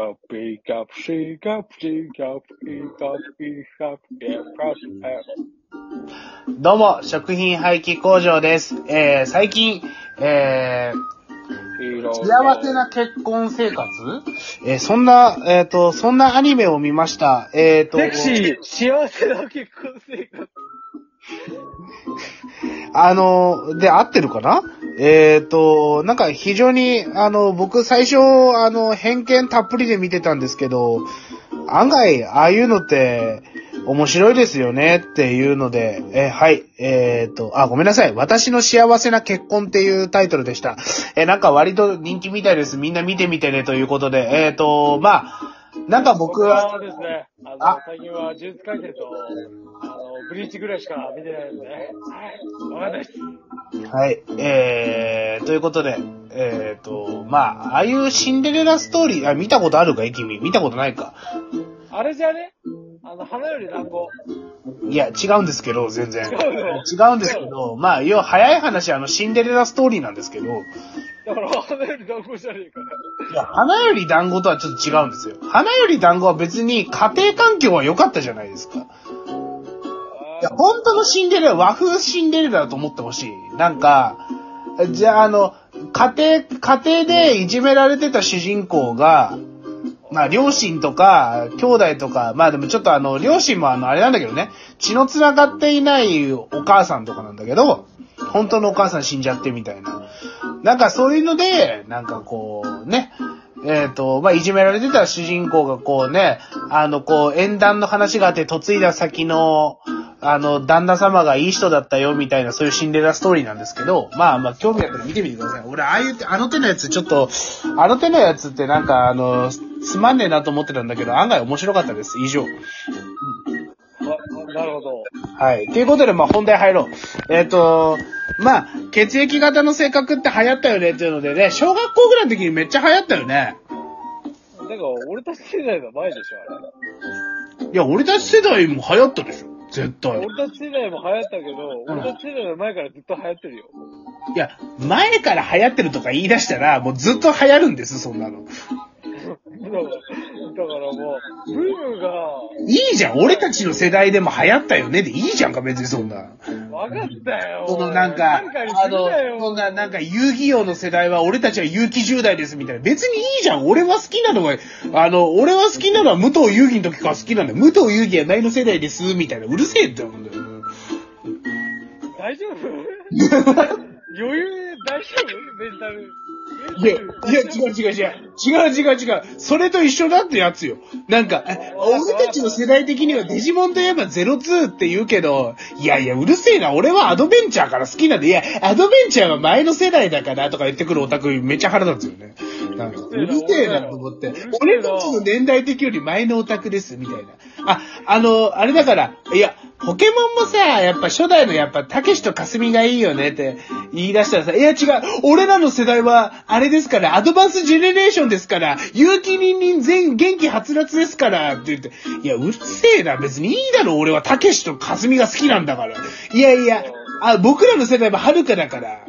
up, pick up, shake up, shake up, pick up, pick up, pick up, どうも、食品廃棄工場です。えー、最近、えー、幸せな結婚生活えー、そんな、えっ、ーと、そんなアニメを見ました。えっ、ーと、セクシー、幸せな結婚生活。あの、で、合ってるかなえっ、と、なんか非常に、あの、僕最初、あの、偏見たっぷりで見てたんですけど、案外、ああいうのって、面白いですよねっていうので、えーはい、えっ、と、あ、ごめんなさい。私の幸せな結婚っていうタイトルでした。えーなんか割と人気みたいです。みんな見てみてねということで、えっ、と、まあ、なんか僕は、はですね、あの、あ最近は呪術廻戦と、あの、ブリーチぐらいしか見てないので、はい、わかんないです。はい。えー、ということで、えーと、まあ、ああいうシンデレラストーリー、あ、見たことあるかい君。見たことないか。あれじゃね？あの、花より団子。いや、違うんですけど、全然。違うの違うんですけど、まあ、要は早い話、あの、シンデレラストーリーなんですけど、だから、花より団子じゃねえかよ。いや、花より団子とはちょっと違うんですよ。花より団子は別に家庭環境は良かったじゃないですか。いや、本当のシンデレラ、和風シンデレラだと思ってほしい。なんか、じゃあ、あの、家庭、家庭でいじめられてた主人公が、まあ、両親とか、兄弟とか、まあでもちょっとあの、両親もあの、あれなんだけどね、血の繋がっていないお母さんとかなんだけど、本当のお母さん死んじゃってみたいな。なんかそういうので、なんかこう、ね、えっ、と、まあ、いじめられてた主人公がこうね、あの、こう、縁談の話があって、嫁いだ先の、あの、旦那様がいい人だったよ、みたいな、そういうシンデレラストーリーなんですけど、まあまあ、興味あったら見てみてください。俺、ああいう、あの手のやつ、ちょっと、あの手のやつってなんか、あの、つまんねえなと思ってたんだけど、案外面白かったです。以上。あなるほど。はい。ということで、まあ、本題入ろう。えっ、と、まあ、血液型の性格って流行ったよねっていうのでね、小学校ぐらいの時にめっちゃ流行ったよね。だから、俺たち世代の前でしょ、あれ。いや、俺たち世代も流行ったでしょ。絶対。俺たち世代も流行ったけど、俺たち世代の前からずっと流行ってるよ。いや、前から流行ってるとか言い出したら、もうずっと流行るんです、そんなの。だから、だからもう、ブームが、いいじゃん、俺たちの世代でも流行ったよねでいいじゃんか、別にそんな。分かったよ。そのなんか、なんかにあのな、よ。そんななんか遊戯王の世代は俺たちは有機10代ですみたいな。別にいいじゃん。俺は好きなのは、あの、俺は好きなのは武藤遊戯の時から好きなんだよ。武藤遊戯は何の世代ですみたいな。うるせえって思うんだよ。大丈夫？余裕大丈夫？メンタル。いや、いや、違う違う違う。違う違う違う。それと一緒だってやつよ。なんか、俺たちの世代的にはデジモンといえば02って言うけど、いやいや、うるせえな。俺はアドベンチャーから好きなんで、いや、アドベンチャーは前の世代だからとか言ってくるオタクめっちゃ腹立つよね。なんか、うるせえなと思って。俺たちの年代的より前のオタクです、みたいな。あ、あの、あれだから、いや、ポケモンもさ、やっぱ初代のやっぱ、たけしとかすみがいいよねって言い出したらさ、いや違う、俺らの世代は、あれですから、アドバンスジェネレーションですから、有機人間全元気はつらつですから、って言って、いや、うるせえな、別にいいだろ、俺はたけしとかすみが好きなんだから。いやいや、あ、僕らの世代ははるかだから。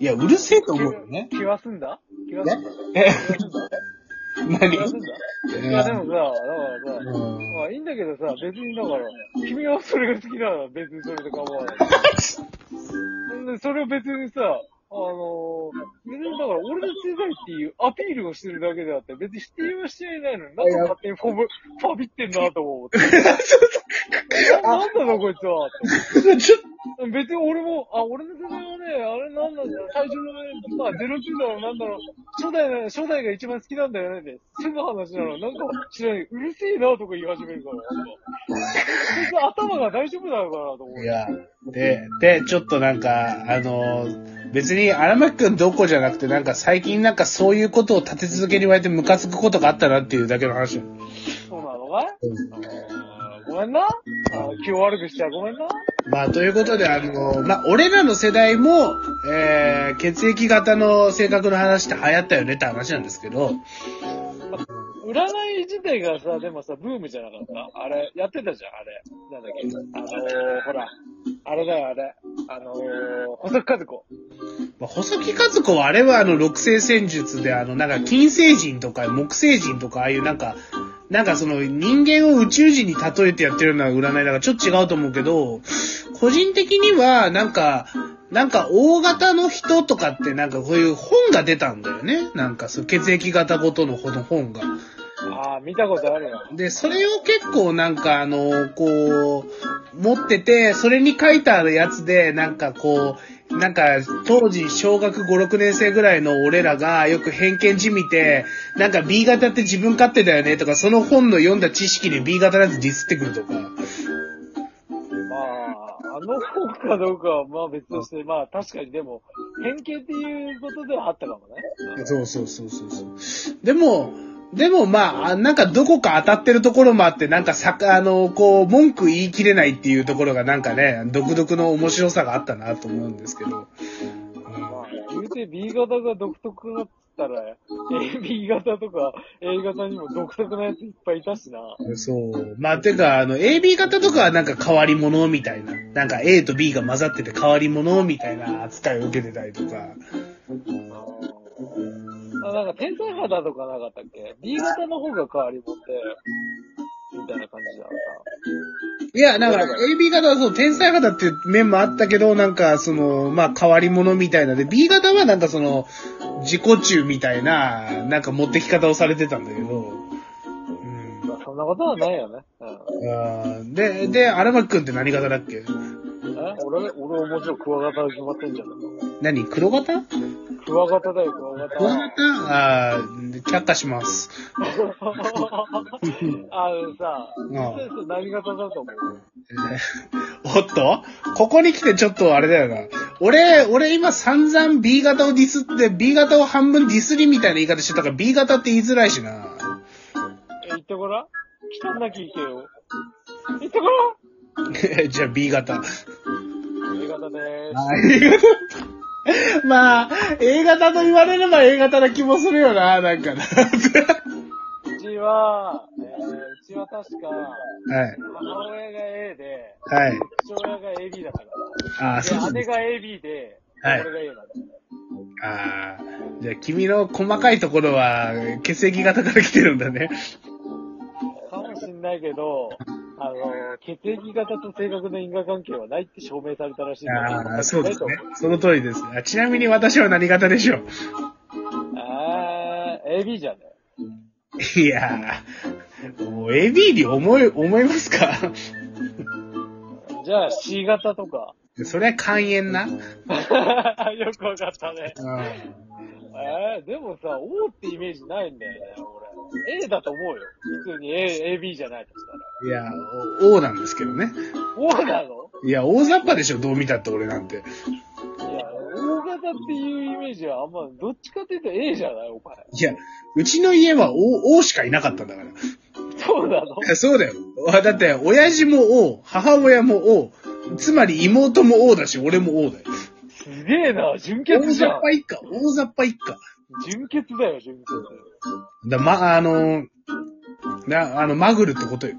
いや、うるせえと思うよね。気はすんだ？気はすんだえ、何？気はすんだいや、でもさ、だからさ、うんまあいいんだけどさ、別にだから、君はそれが好きなら別にそれで構わない。でそれを別にさ、あのー、別にだから俺の世代っていうアピールをしてるだけであって、別に否定はしていないのに、なんか勝手にフォブ、ファビってんなと思って。ななんだろ、こいつは。別に俺も、あ、俺の世代はね、あれなんだろう、最初のね、まあ、ゼロツーだろう、なんだろう、初代ね、初代が一番好きなんだよねって、すぐ話なの、なんか知らないうるせえなとか言い始めるから、なんか。別に頭が大丈夫なのかなと思う。いや、で、で、ちょっとなんか、あの、別に荒牧くんどこじゃなくて、なんか最近なんかそういうことを立て続けに言われてムカつくことがあったなっていうだけの話。そうなの？かい、ごめんな。気を悪くしちゃごめんな。まあ、ということで、あの、まあ、俺らの世代も、えー、血液型の性格の話って流行ったよねって話なんですけど、占い自体がさ、でもさ、ブームじゃなかった？あれ、やってたじゃん、あれ。なんだっけ？あのー、ほら、あれだよ、あれ。あのー、細木和子。まあ細木和子はあれはあの、六星戦術であの、なんか金星人とか木星人とかああいうなんか、なんかその人間を宇宙人に例えてやってるような占いだからちょっと違うと思うけど、個人的にはなんか、なんか大型の人とかってなんかこういう本が出たんだよね。なんかそう血液型ごとのこの本が。ああ、見たことあるよ。で、それを結構なんかあの、こう、持ってて、それに書いてあるやつで、なんかこう、なんか当時小学5、6年生ぐらいの俺らがよく偏見じみて、なんか B 型って自分勝手だよねとか、その本の読んだ知識で B 型のやつディスってくるとか。まあ、あの本かどうかはまあ別として、まあ確かにでも、偏見っていうことではあったかもね。そうそうそうそうそう。でも、でもまあ、なんかどこか当たってるところもあって、なんかさ、あの、こう、文句言い切れないっていうところがなんかね、独特の面白さがあったなと思うんですけど。まあ、言うて B 型が独特だったら、AB 型とか A 型にも独特なやついっぱいいたしな。そう。まあ、てか、あの、AB 型とかはなんか変わり者みたいな。なんか A と B が混ざってて変わり者みたいな扱いを受けてたりとか。あなんか天才肌とかなかったっけ ?B 型の方が変わり者って、みたいな感じだった。いや、なんか AB 型はそう、天才型っていう面もあったけど、なんかその、まあ変わり者みたいなで、B 型はなんかその、自己中みたいな、なんか持ってき方をされてたんだけど、うん。まあそんなことはないよね。うん。で、で、荒牧くんって何型だっけ？え？俺、俺はもちろんクワガタが決まってんじゃん。何？黒型？クワガタだよ、クワガ黒タ。型ああ、却下します。あのさ、ん先生何型だと思う？えーおっと？ここに来てちょっとあれだよな。俺、俺今散々 B 型をディスって、B 型を半分ディスりみたいな言い方してたから B 型って言いづらいしな。え、言ってごらん？来たんなきゃいけよ。言ってごらん？じゃあ B 型。A 型でーす。あ A 型 まあ、A 型と言われれば A 型な気もするよな、なんかな。うちは、えー、うちは確か、はい。母親が A で、はい。父親が AB だったああ、そう。姉が AB で、はい俺が A なんだ。ああ、じゃあ君の細かいところは血液型から来てるんだね。かもしんないけど、あの、血液型と性格の因果関係はないって証明されたらしいんだけどああ、そうですね。その通りです。あちなみに私は何型でしょう？あー、AB じゃねいやー、もう AB に思い、思いますか？じゃあ C 型とか。それは肝炎な？よくわかったね。うん。えー、でもさ、O ってイメージないんだよね、俺。A だと思うよ。普通に A、AB じゃないとしたら。いや、お O なんですけどね。O なの？いや、大雑把でしょ、どう見たって俺なんて。いや、O 型っていうイメージはあんま、どっちかっていうと A じゃないお前。いや、うちの家は O、O しかいなかったんだから。そうなの？いやそうだよ。だって、親父も O、母親も O、つまり妹も O だし、俺も O だよ。すげえな、純大血じゃん雑。把一家、大雑把一家。純血だよ、純血。だ、ま、あの、な、あの、マグルってことよ。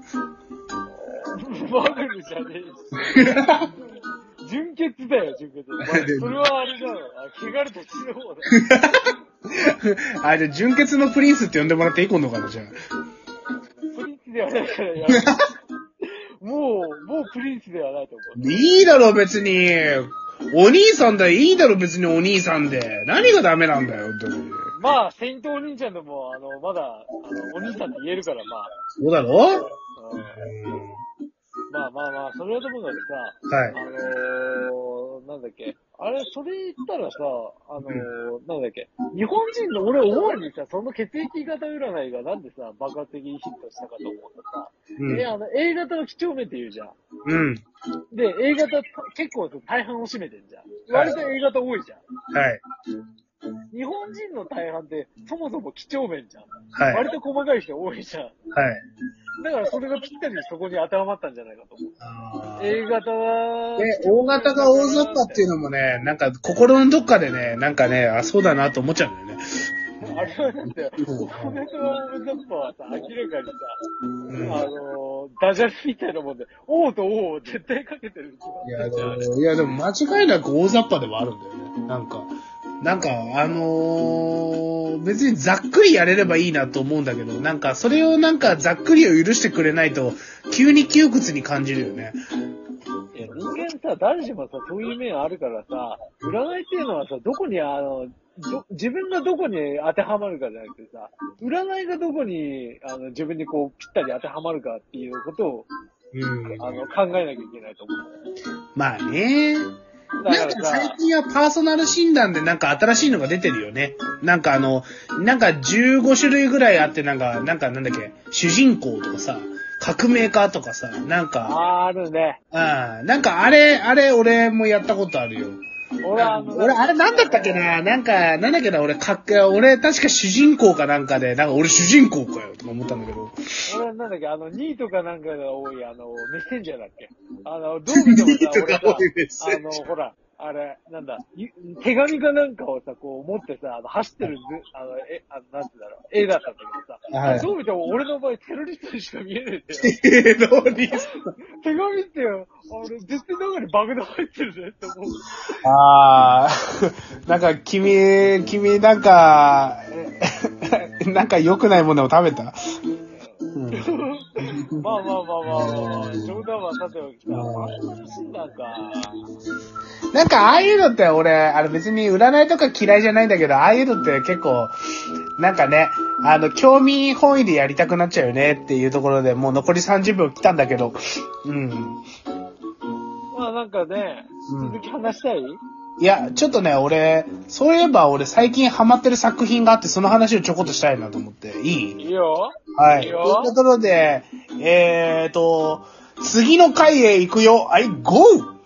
マグルじゃねえし。純血だよ、純血。お前それはあれだよ。あ、汚れた血の方だよ。あ、じゃあ、純潔のプリンスって呼んでもらっていい今度から、じゃあ。プリンスではないからやめてもう、もうプリンスではないと思う。いいだろ、別に。お兄さんだよ。いいだろ、別にお兄さんで。何がダメなんだよ、本当に。まあ、セイントお兄ちゃんでも、あの、まだ、あの、お兄さんって言えるから、まあ。そうだろ？うんまあまあまあ、それはともかくさ、はい。あのー、なんだっけ。あれ、それ言ったらさ、あのー、なんだっけ。日本人の、俺思うにさ、その血液型占いがなんでさ、爆発的にヒットしたかと思うとさ、うんえ、。あの、A 型の几帳面って言うじゃん。うん。で、A 型結構大半を占めてんじゃん。割と A 型多いじゃん。はい。日本人の大半ってそもそも几帳面じゃん。はい。割と細かい人多いじゃん。はい。だからそれがぴったりそこに当てはまったんじゃないかと思う。A 型は、で、大型が大雑把っていうのもね、なんか心のどっかでね、なんかね、あ、そうだなと思っちゃうんだよね。あれはだって、お米と大雑把はさ、明らかにさ、うんあの、ダジャレみたいなもんで、王と王を絶対かけてるいや、いや、でも間違いなく大雑把ではあるんだよね。なんか、なんか、あのー別にざっくりやれればいいなと思うんだけど、なんか、それをなんかざっくりを許してくれないと、急に窮屈に感じるよね。いや人間さ、誰しもさ、そういう面あるからさ、占いっていうのはさ、どこに、あの、ど自分がどこに当てはまるかじゃなくてさ、占いがどこに、あの、自分にこう、ぴったり当てはまるかっていうことを、うん。あの、考えなきゃいけないと思まあね。なんか最、近はパーソナル診断でなんか新しいのが出てるよね。なんかあの、なんか15種類ぐらいあってなんか、なんかなんだっけ、主人公とかさ、革命家とかさ、なんか、あーあるね。うん、なんかあれ、あれ俺もやったことあるよ。俺はあの、俺、あれなんだったっけな？なんか、なんだっけな？俺、かっけ、俺確か主人公かなんかで、なんか俺主人公かよとか思ったんだけど。俺はなんだっけ、あの、2位とかなんかが多い、あの、メッセンジャーだっけ？あの、どう見てもさ、俺さ、あの、ほら、あれ、なんだ、ゆ手紙かなんかをさ、こう持ってさ、あの、走ってるず、あの、え、あの、なんて言うんだろう、絵だったんだけどさ、はいどう見ても俺の場合テロリストにしか見えねえんだよ。テロリス 手紙ってよ、あれ、絶対中に爆弾入ってるぜって思う。ト。あー、なんか君、君なんか、えなんか良くないものを食べた？うんまあまあまあまあまあまあ、冗談はさておきさ、あんな診断か。なんかああいうのって俺、あの別に占いとか嫌いじゃないんだけど、ああいうのって結構、なんかね、あの、興味本位でやりたくなっちゃうよねっていうところでもう残り30秒来たんだけど、うん。まあなんかね、うん。続き話したい、いや、ちょっとね、俺、そういえば俺最近ハマってる作品があって、その話をちょこっとしたいなと思って。いい？いいよ。はい。いいよというところで、えーと、次の回へ行くよ。はい、ゴー